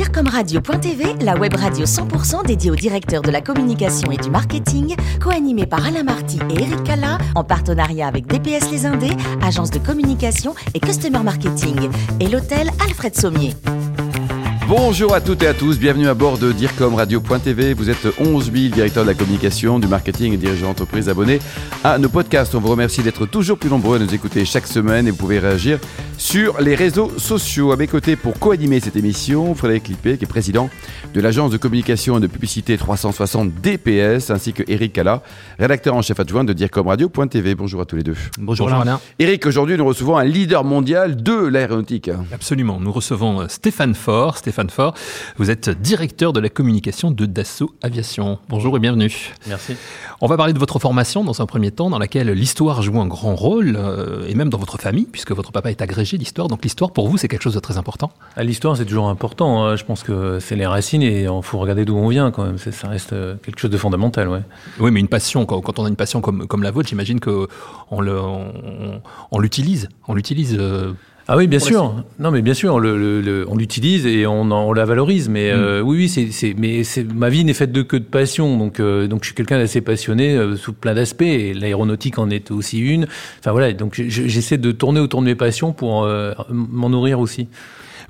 DIRCOMRadio.tv, la web radio 100% dédiée aux directeurs de la communication et du marketing, co-animée par Alain Marty et Eric Cala, en partenariat avec DPS Les Indés, agence de communication et customer marketing, et l'hôtel Alfred Sommier. Bonjour à toutes et à tous, bienvenue à bord de DIRCOMRadio.tv. Vous êtes 11 000 directeurs de la communication, du marketing et dirigeants d'entreprise abonnés à nos podcasts. On vous remercie d'être toujours plus nombreux à nous écouter chaque semaine et vous pouvez réagir sur les réseaux sociaux. À mes côtés pour co-animer cette émission, Frédéric Lippé, qui est président de l'agence de communication et de publicité 360 DPS, ainsi que Eric Cala, rédacteur en chef adjoint de DIRCOMRadio.tv. Bonjour à tous les deux. Bonjour, Alain. Eric, aujourd'hui nous recevons un leader mondial de l'aéronautique. Absolument, nous recevons Stéphane Faure. Stéphane Vous êtes directeur de la communication de Dassault Aviation. Bonjour et bienvenue. Merci. On va parler de votre formation dans un premier temps, dans laquelle l'histoire joue un grand rôle, euh, et même dans votre famille, puisque votre papa est agrégé d'histoire. Donc l'histoire, pour vous, c'est quelque chose de très important ah, L'histoire, c'est toujours important. Hein. Je pense que c'est les racines et il faut regarder d'où on vient quand même. Ça reste euh, quelque chose de fondamental. Ouais. Oui, mais une passion, quand, on a une passion comme, comme la vôtre, j'imagine qu'on on, on l'utilise. On l'utilise euh, ah oui, bien sûr. Non, mais bien sûr, on l'utilise et on, la valorise. Mais mm. euh, oui, oui, c'est, mais ma vie n'est faite de que de passion. Donc, euh, donc je suis quelqu'un d'assez passionné euh, sous plein d'aspects. Et l'aéronautique en est aussi une. Enfin voilà, donc j'essaie de tourner autour de mes passions pour m'en nourrir aussi.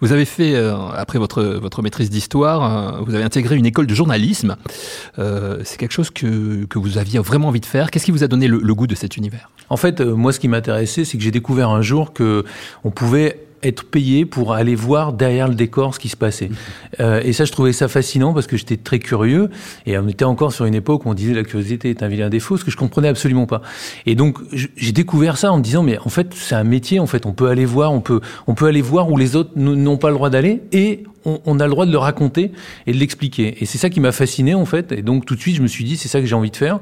Vous avez fait, euh, après votre, votre maîtrise d'histoire, euh, vous avez intégré une école de journalisme. Euh, c'est quelque chose que, que, vous aviez vraiment envie de faire. Qu'est-ce qui vous a donné le, le goût de cet univers? En fait, moi, ce qui m'intéressait, c'est que j'ai découvert un jour que on pouvait être payé pour aller voir derrière le décor ce qui se passait. Mmh. Euh, et ça, je trouvais ça fascinant parce que j'étais très curieux. Et on était encore sur une époque où on disait la curiosité est un vilain défaut, ce que je comprenais absolument pas. Et donc, j'ai découvert ça en me disant, mais en fait, c'est un métier. En fait, on peut aller voir, on peut, on peut aller voir où les autres n'ont pas le droit d'aller et on, on, a le droit de le raconter et de l'expliquer. Et c'est ça qui m'a fasciné, en fait. Et donc, tout de suite, je me suis dit, c'est ça que j'ai envie de faire.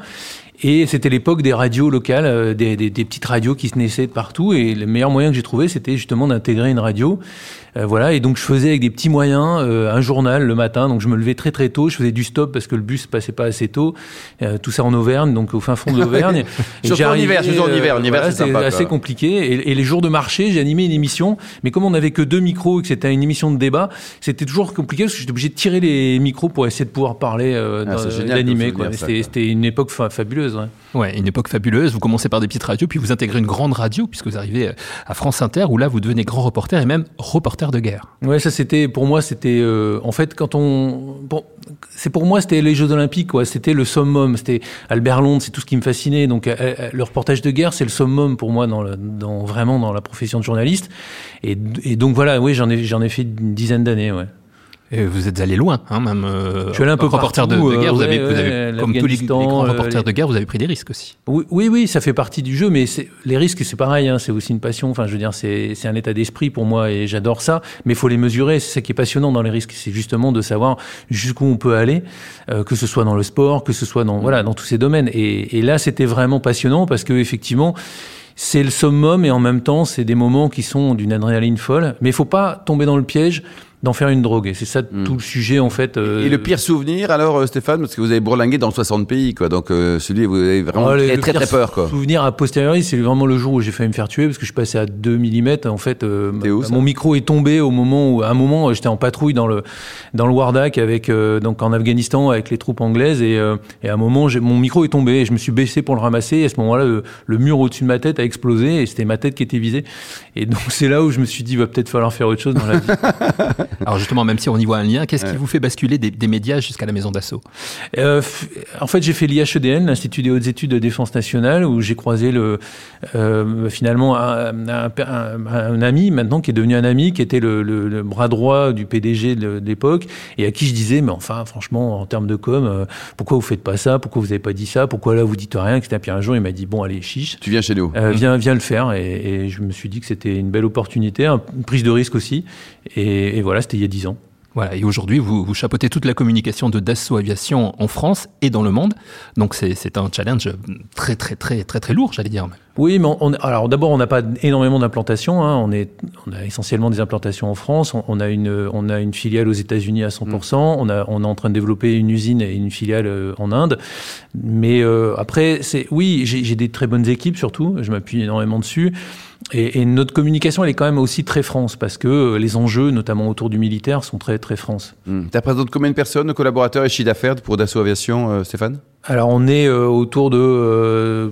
Et c'était l'époque des radios locales, euh, des, petites radios qui se naissaient partout. Et le meilleur moyen que j'ai trouvé, c'était justement d'intégrer une radio euh, voilà, et donc je faisais avec des petits moyens euh, un journal le matin. Donc je me levais très très tôt, je faisais du stop parce que le bus passait pas assez tôt. Euh, tout ça en Auvergne, donc au fin fond de l'Auvergne. surtout en hiver, surtout en hiver. En hiver, c'est assez compliqué. Et, et, les jours de marché, j'ai animé une émission, mais comme on n'avait que deux micros et que c'était une émission de débat, c'était toujours compliqué parce que j'étais obligé de tirer les micros pour essayer de pouvoir parler, euh, ah, d'animer. C'était une époque fabuleuse. Ouais. ouais, une époque fabuleuse. Vous commencez par des petites radios, puis vous intégrez une grande radio puisque vous arrivez à France Inter où là vous devenez grand reporter et même reporter de guerre. Ouais, ça c'était pour moi c'était euh, en fait quand on bon c'est pour moi c'était les Jeux Olympiques quoi, c'était le summum, c'était Albert Londres, c'est tout ce qui me fascinait. Donc euh, euh, le reportage de guerre c'est le summum pour moi dans, le, dans vraiment dans la profession de journaliste. Et, et donc voilà, oui j'en ai j'en ai fait une dizaine d'années, ouais. Et vous êtes allé loin, hein, même. Euh, je suis allé un peu reporter de, de, guerre. vous avez, vous avez comme tous les, grands reporters de guerre, vous avez pris des risques aussi. Oui, oui, oui ça fait partie du jeu, mais les risques, c'est pareil. Hein, c'est aussi une passion. Enfin, je veux dire, c'est un état d'esprit pour moi et j'adore ça. Mais il faut les mesurer. C'est ça qui est passionnant dans les risques, c'est justement de savoir jusqu'où on peut aller, euh, que ce soit dans le sport, que ce soit dans voilà, dans tous ces domaines. Et, et là, c'était vraiment passionnant parce que effectivement c'est le summum et en même temps, c'est des moments qui sont d'une adrénaline folle. Mais il faut pas tomber dans le piège d'en faire une drogue. Et c'est ça hmm. tout le sujet, en fait. Euh... Et le pire souvenir, alors, euh, Stéphane, parce que vous avez bourlingué dans 60 pays, quoi. Donc, euh, celui, vous avez vraiment très, très, très, peur, quoi. souvenir à posteriori, c'est vraiment le jour où j'ai failli me faire tuer, parce que je passais à 2 mm. En fait, euh, mon micro est tombé au moment où, à un moment, j'étais en patrouille dans le, dans le Wardak avec, euh, donc en Afghanistan, avec les troupes anglaises. Et, et à un moment, mon micro est tombé et je me suis baissé pour le ramasser. Et à ce moment-là, le, le, mur au-dessus de ma tête a explosé et c'était ma tête qui était visée. Et donc, c'est là où je me suis dit, va peut-être falloir faire autre chose dans la vie. Alors, justement, même si on y voit un lien. Qu'est-ce qui vous fait basculer des, médias jusqu'à la maison d'assaut euh, En fait, j'ai fait l'IHEDN, l'Institut des hautes études de défense nationale, où j'ai croisé le, euh, finalement un, un, ami, maintenant qui est devenu un ami, qui était le, bras droit du PDG de, l'époque, et à qui je disais, mais enfin, franchement, en termes de com, euh, pourquoi vous faites pas ça? Pourquoi vous avez pas dit ça? Pourquoi là vous dites rien? Etc. Puis un jour, il m'a dit, bon, allez, chiche. Tu viens chez nous. Euh, viens, viens le faire. Et, et, je me suis dit que c'était une belle opportunité, une prise de risque aussi. Et, et voilà, c'était il y a dix ans. Voilà, et aujourd'hui, vous, vous chapeautez toute la communication de Dassault Aviation en France et dans le monde. Donc c'est un challenge très, très, très, très, très lourd, j'allais dire. Oui, mais on, alors d'abord, on n'a pas énormément d'implantations. Hein. On, est, on a essentiellement des implantations en France. On, a, une, on a une filiale aux États-Unis à 100%. Mm. On, a, on est en train de développer une usine et une filiale euh, en Inde. Mais euh, après, c'est oui, j'ai des très bonnes équipes surtout. Je m'appuie énormément dessus. Et, notre communication, elle est quand même aussi très France, parce que les enjeux, notamment autour du militaire, sont très, très France. Mmh. Tu représenté combien de personnes, de collaborateurs et chiffre d'affaires pour Dassault Aviation, euh, Stéphane? Alors on est euh, autour de, euh,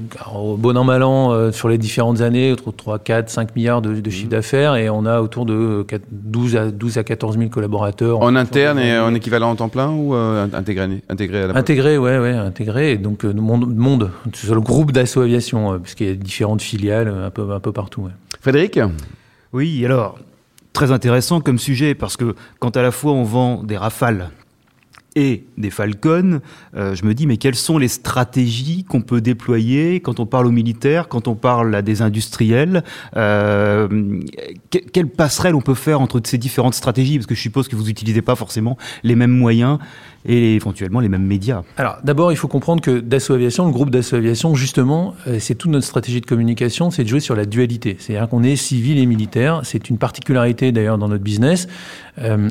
bon an mal an, euh, sur les différentes années, autour de 3, 4, 5 milliards de, de chiffre mmh. d'affaires et on a autour de 4, 12, à, 12 à 14 000 collaborateurs. En, en interne et en équivalent en temps plein ou intégré, intégré à la Intégré, ouais, ouais, intégré. Et donc monde, monde c'est le groupe d'assaut aviation, puisqu'il y a différentes filiales un peu, un peu partout. Ouais. Frédéric? Oui, alors très intéressant comme sujet parce que quand à la fois on vend des rafales et des Falcons, euh, je me dis mais quelles sont les stratégies qu'on peut déployer quand on parle aux militaires, quand on parle à des industriels euh, que, Quelle passerelle on peut faire entre ces différentes stratégies? Parce que je suppose que vous n'utilisez pas forcément les mêmes moyens et éventuellement les mêmes médias. Alors d'abord, il faut comprendre que Dassault Aviation, le groupe Dassault Aviation, justement, euh, c'est toute notre stratégie de communication, c'est de jouer sur la dualité. C'est-à-dire qu'on est civil et militaire. C'est une particularité d'ailleurs dans notre business.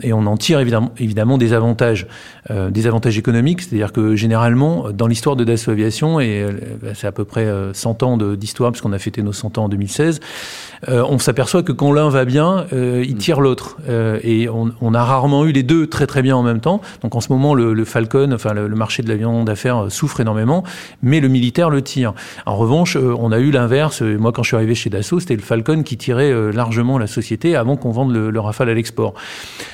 Et on en tire évidemment, des avantages, des avantages économiques. C'est-à-dire que généralement, dans l'histoire de Dassault Aviation, et euh, c'est à peu près 100 ans d'histoire, puisqu'on a fêté nos 100 ans en 2016, euh, on s'aperçoit que quand l'un va bien, euh, il tire l'autre. Euh, et on, on, a rarement eu les deux très très bien en même temps. Donc en ce moment, le, le Falcon, enfin le, le marché de l'avion d'affaires souffre énormément, mais le militaire le tire. En revanche, on a eu l'inverse. Moi, quand je suis arrivé chez Dassault, c'était le Falcon qui tirait largement la société avant qu'on vende le, le Rafale à l'export.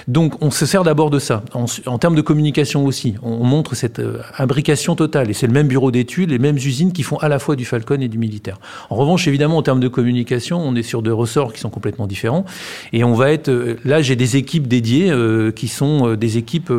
Donc on se sert d'abord de ça. En, en, termes de communication aussi, on montre cette imbrication totale. Et c'est le même bureau d'études, les mêmes usines qui font à la fois du Falcon et du militaire. En revanche, évidemment, en termes de communication, on est sur de ressorts qui sont complètement différents. Et on va être euh, là, j'ai des équipes dédiées euh, qui sont euh, des équipes.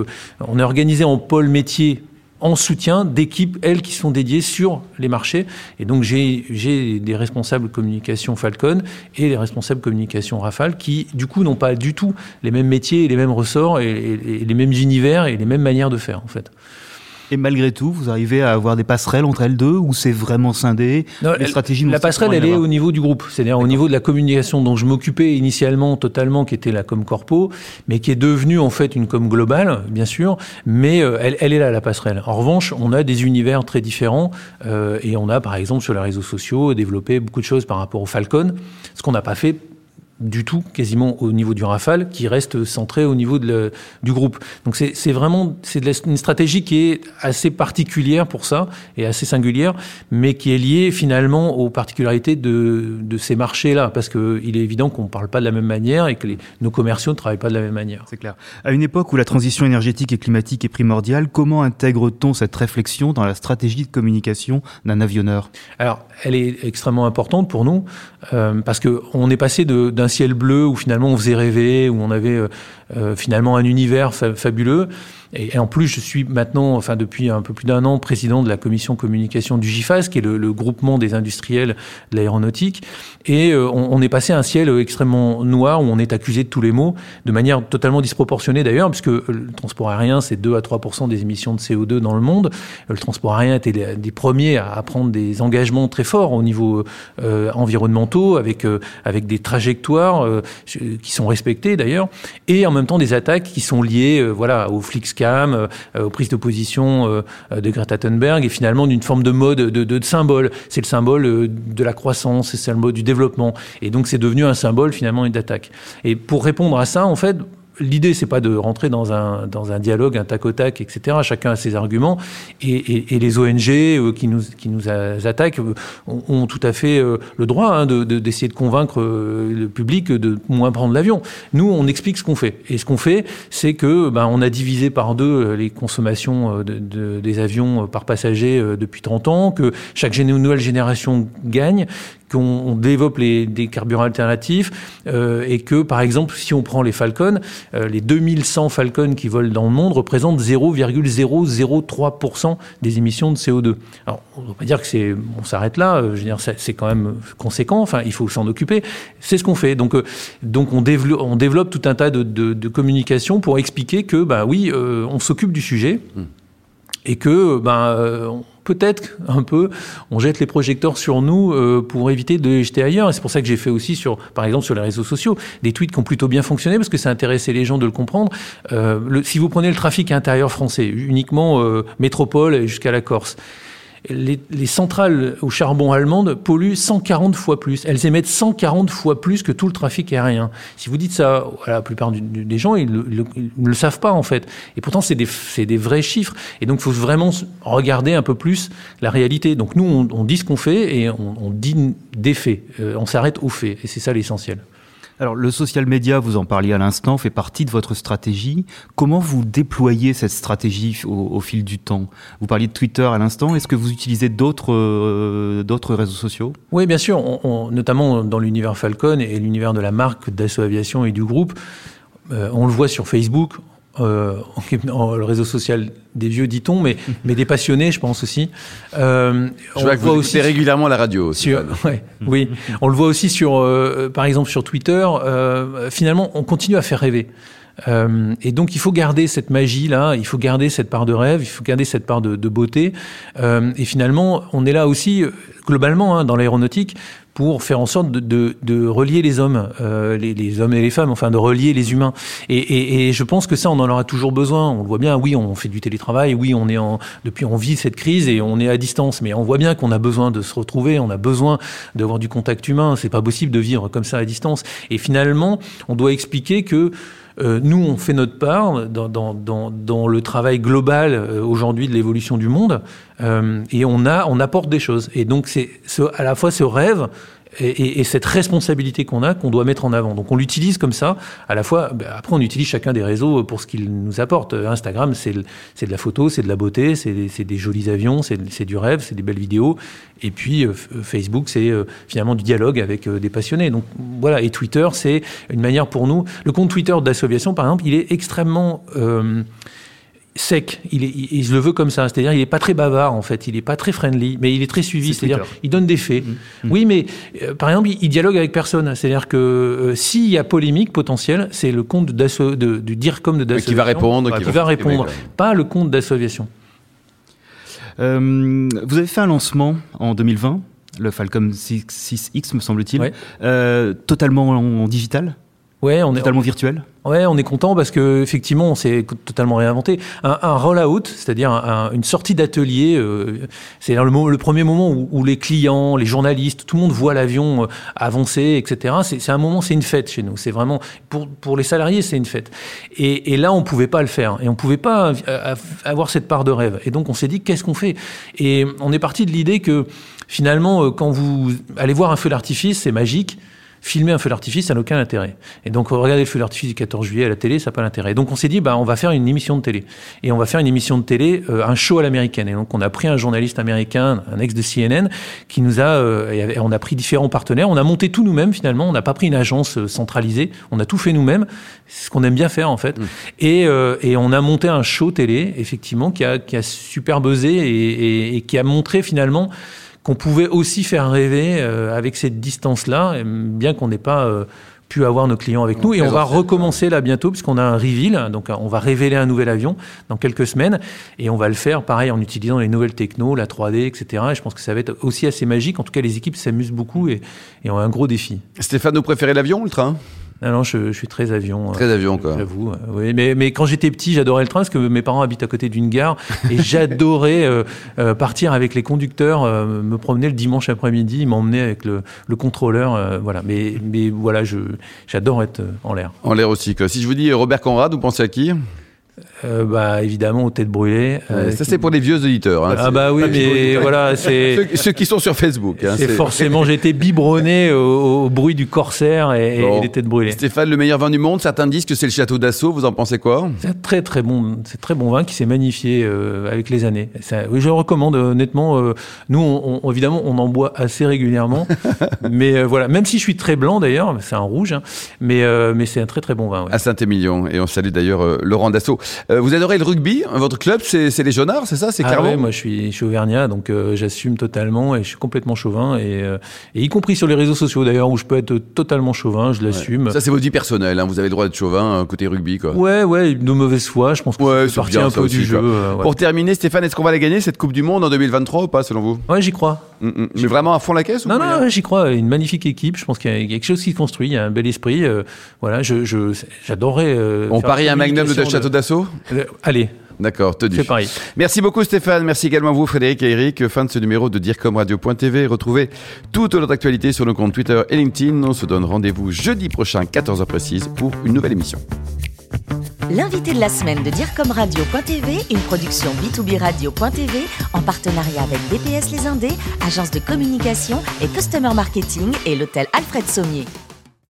on est organisé en pôle métier en soutien d'équipes, elles, qui sont dédiées sur les marchés. Et donc, j'ai des responsables communication Falcon et les responsables communication Rafale qui, du coup, n'ont pas du tout les mêmes métiers et les mêmes ressorts et, et les mêmes univers et les mêmes manières de faire, en fait. Et malgré tout, vous arrivez à avoir des passerelles entre elles deux ou c'est vraiment scindé? Non, Les stratégies La passerelle, elle est au niveau du groupe, c'est-à-dire au niveau de la communication dont je m'occupais initialement totalement, qui était la com corpo, mais qui est devenue en fait une com globale, bien sûr, mais euh, elle, elle, est là, la passerelle. En revanche, on a des univers très différents euh, et on a, par exemple, sur les réseaux sociaux, développé beaucoup de choses par rapport au Falcon, ce qu'on n'a pas fait du tout, quasiment au niveau du Rafale, qui reste centré au niveau de le, du groupe. Donc c'est vraiment c'est une stratégie qui est assez particulière pour ça et assez singulière, mais qui est liée finalement aux particularités de, de ces marchés-là, parce qu'il est évident qu'on ne parle pas de la même manière et que les, nos commerciaux ne travaillent pas de la même manière. C'est clair. À une époque où la transition énergétique et climatique est primordiale, comment intègre-t-on cette réflexion dans la stratégie de communication d'un avionneur? Alors, elle est extrêmement importante pour nous, euh, parce qu'on est passé d'un ciel bleu où finalement on faisait rêver, où on avait euh, euh, finalement un univers fa fabuleux. Et, et, en plus, je suis maintenant, enfin depuis un peu plus d'un an, président de la commission communication du GIFAS, qui est le, le groupement des industriels de l'aéronautique. Et euh, on, on, est passé à un ciel extrêmement noir où on est accusé de tous les maux, de manière totalement disproportionnée d'ailleurs, puisque le transport aérien, c'est 2 à 3% des émissions de CO2 dans le monde. Le transport aérien était des, des premiers à, prendre des engagements très forts au niveau euh, environnementaux, avec, euh, avec des trajectoires euh, qui sont respectées d'ailleurs, et en même temps des attaques qui sont liées euh, voilà, au Flixcam, euh, aux prises de position euh, de Greta Thunberg, et finalement d'une forme de mode, de, symbole. C'est le symbole de la croissance, c'est le mode du développement. Et donc c'est devenu un symbole finalement d'attaque. Et pour répondre à ça, en fait, l'idée, c'est pas de rentrer dans un, dialogue, un tac au tac, etc. Chacun a ses arguments. Et, les ONG euh, qui, nous, qui attaquent euh, ont, tout à fait euh, le droit hein, d'essayer de, convaincre le public de moins prendre l'avion. Nous, on explique ce qu'on fait. Et ce qu'on fait, c'est que ben, on a divisé par deux les consommations de, de, des avions par passager depuis 30 ans, que chaque nouvelle génération gagne, qu'on développe les, des carburants alternatifs euh, et que, par exemple, si on prend les Falcon, euh, les 2100 Falcon qui volent dans le monde représentent 0,003% des émissions de CO2. Alors, on ne va pas dire que c'est, on s'arrête là. Euh, je veux dire, c'est quand même conséquent. Enfin, il faut s'en occuper. C'est ce qu'on fait. Donc, donc on développe, on développe tout un tas de, de, de communication pour expliquer que, bah oui, on s'occupe du sujet. Mmh. Et que, ben, peut-être un peu, on jette les projecteurs sur nous euh, pour éviter de les jeter ailleurs. Et c'est pour ça que j'ai fait aussi sur, par exemple, sur les réseaux sociaux, des tweets qui ont plutôt bien fonctionné parce que ça intéressait les gens de le comprendre. Euh, si vous prenez le trafic intérieur français, uniquement euh, métropole jusqu'à la Corse, les, les centrales au charbon allemandes polluent 140 fois plus. Elles émettent 140 fois plus que tout le trafic aérien. Si vous dites ça à la plupart des gens, ils ne le, savent pas en fait. Et pourtant, c'est des, vrais chiffres. Et donc, il faut vraiment regarder un peu plus la réalité. Donc, nous, on, dit ce qu'on fait et on, on dit des faits. Euh, on s'arrête aux faits. Et c'est ça l'essentiel. Alors, le social media, vous en parliez à l'instant, fait partie de votre stratégie. Comment vous déployez cette stratégie au, fil du temps? Vous parliez de Twitter à l'instant. Est-ce que vous utilisez d'autres euh, réseaux sociaux? Oui, bien sûr, notamment dans l'univers Falcon et l'univers de la marque Dassault Aviation et du groupe. Euh, on le voit sur Facebook, euh, en- le réseau social des vieux, dit-on, mais, mais des passionnés, je pense aussi. Euh, Je on vois le écoutez sur- régulièrement la radio. sur, ouais, oui, on le voit aussi sur, euh, par exemple, sur Twitter. euh, finalement, on continue à faire rêver. Euh, et donc, il faut garder cette magie là, il faut garder cette part de rêve, il faut garder cette part de, de beauté. Euh, et finalement, on est là aussi euh, globalement hein, dans l'aéronautique pour faire en sorte de, de, de relier les hommes, euh, les, les hommes et les femmes, enfin de relier les humains. Et, et, et je pense que ça, on en aura toujours besoin. On le voit bien. Oui, on fait du télétravail. Oui, on est en depuis on vit cette crise et on est à distance. Mais on voit bien qu'on a besoin de se retrouver. On a besoin d'avoir du contact humain. C'est pas possible de vivre comme ça à distance. Et finalement, on doit expliquer que euh, nous, on fait notre part dans, le travail global euh, aujourd'hui de l'évolution du monde, euh, et on apporte des choses. Et donc, c'est ce- à la fois ce rêve et, et- et cette responsabilité qu'on a qu'on doit mettre en avant. Donc, on l'utilise comme ça. À la fois, ben, après, on utilise chacun des réseaux pour ce qu'il nous apporte. Instagram, c'est de la photo, c'est de la beauté, c'est des, des jolis avions, c'est du rêve, c'est des belles vidéos. Et puis, euh, F- Facebook, c'est euh, finalement du dialogue avec euh, des passionnés. Donc, voilà. Et Twitter, c'est une manière pour nous. Le compte Twitter d'Assoviation, par exemple, il est extrêmement euh, sec. Il, est, il, le veut comme ça. C'est-à-dire, il est pas très bavard, en fait. Il est pas très friendly, mais il est très suivi. C'est C'est-à-dire, il donne des faits. Oui, mais euh, par exemple, il, dialogue avec personne. C'est-à-dire que euh, s'il y a polémique potentielle, c'est le compte de, du DIRCOM de Dassault Qui va répondre. qui va répondre, pas le compte d'Assoviation. Euh, Vous avez fait un lancement en 2020, le Falcon 6, 6X, me semble-t-il, Ouais. totalement en, en digital, Ouais, on est, totalement virtuel. Ouais, on est content parce que effectivement, on s'est totalement réinventé. Un, un roll-out, c'est-à-dire un- un- une sortie d'atelier, euh, c'est le, le premier moment où, où les clients, les journalistes, tout le monde voit l'avion euh, avancer, etc. C'est c'est un moment, c'est une fête chez nous. C'est vraiment pour pour les salariés, c'est une fête. Et, et là, on pouvait pas le faire et on pouvait pas euh, avoir cette part de rêve. Et donc, on s'est dit qu'est-ce qu'on fait? Et on est parti de l'idée que finalement, euh, quand vous allez voir un feu d'artifice, c'est magique filmer un feu d'artifice, ça n'a aucun intérêt. Et donc, regarder le feu d'artifice du 14 juillet à la télé, ça n'a pas d'intérêt. Donc, on s'est dit, bah, on va faire une émission de télé. Et on va faire une émission de télé, euh, un show à l'américaine. Et donc, on a pris un journaliste américain, un ex de CNN, qui nous a, euh, et on a pris différents partenaires. On a monté tout nous-mêmes, finalement. On n'a pas pris une agence euh, centralisée. On a tout fait nous-mêmes. C'est ce qu'on aime bien faire, en fait. Et, euh, et on a monté un show télé, effectivement, qui a, qui a super buzzé et, et- et qui a montré, finalement, qu'on pouvait aussi faire rêver euh, avec cette distance-là, bien qu'on n'ait pas euh, pu avoir nos clients avec nous. Et on va recommencer là bientôt, puisqu'on a un reveal, donc euh, on va révéler un nouvel avion dans quelques semaines, et on va le faire pareil en utilisant les nouvelles technos, la 3D, etc. Et je pense que ça va être aussi assez magique. En tout cas, les équipes s'amusent beaucoup et, et ont un gros défi. Stéphane, vous préférez l'avion ou le train? Non, non, je, je suis très avion. euh, Très avion, quoi. J'avoue, euh, oui. Mais, mais quand j'étais petit, j'adorais le train parce que mes parents habitent à côté d'une gare et j'adorais euh, euh, partir avec les conducteurs, euh, me promener le dimanche après-midi, ils m'emmenaient avec le, le contrôleur, euh, voilà. Mais, mais voilà, je, j'adore être euh, en l'air. En l'air aussi. Quoi. Si je vous dis Robert Conrad, vous pensez à qui? Euh, bah évidemment aux têtes brûlées. euh, Ça, c'est pour les vieux auditeurs. hein. ah bah oui, mais voilà, c'est. Ceux, ceux qui sont sur Facebook. hein, C'est forcément, j'ai été biberonné au, au bruit du corsaire et, et Bon. des têtes brûlées. Stéphane, le meilleur vin du monde, certains disent que c'est le château d'assaut, vous en pensez quoi? C'est un très très bon, c'est très bon vin qui s'est magnifié euh, avec les années. Ça- oui, je le recommande euh, honnêtement. nous, on, on- évidemment, on en boit assez régulièrement, mais voilà. Même si je suis très blanc d'ailleurs, c'est un rouge, hein, mais mais c'est un très très bon vin. ouais. À Saint-Émilion. Et on salue d'ailleurs Laurent Dassaut. Euh, vous adorez le rugby Votre club, c'est les Jaunards, c'est ça C'est Ah ouais, moi je suis, je suis auvergnat, donc euh, j'assume totalement et je suis complètement chauvin et, euh, et y compris sur les réseaux sociaux d'ailleurs où je peux être totalement chauvin, je l'assume. Ça, c'est votre vie personnelle. hein, Vous avez le droit d'être chauvin côté rugby. Quoi. Ouais, ouais, de mauvaise foi, je pense que Ouais, c'est bien, un peu aussi, du jeu. ouais. Pour terminer, Stéphane, est-ce qu'on va la gagner cette Coupe du Monde en 2023 ou pas, selon vous? Ouais, j'y crois. Mm, mm. Mais vraiment à fond la caisse ou Non, moyen non, j'y crois. Une magnifique équipe. Je pense qu'il y a quelque chose qui se construit. Il y a un bel esprit. euh, voilà, je, j'adorerais. euh, On parie un magnum de communication château d'assaut Euh, Allez. D'accord, tenu. C'est pareil. Merci beaucoup Stéphane, merci également à vous Frédéric et Eric. Fin de ce numéro de DIRCOMRadio.tv. Retrouvez toute notre actualité sur nos comptes Twitter et LinkedIn. On se donne rendez-vous jeudi prochain, 14h précise, pour une nouvelle émission. L'invité de la semaine de DIRCOMRadio.tv, une production B2B Radio.tv en partenariat avec DPS Les Indés, agence de communication et customer marketing et l'hôtel Alfred Sommier.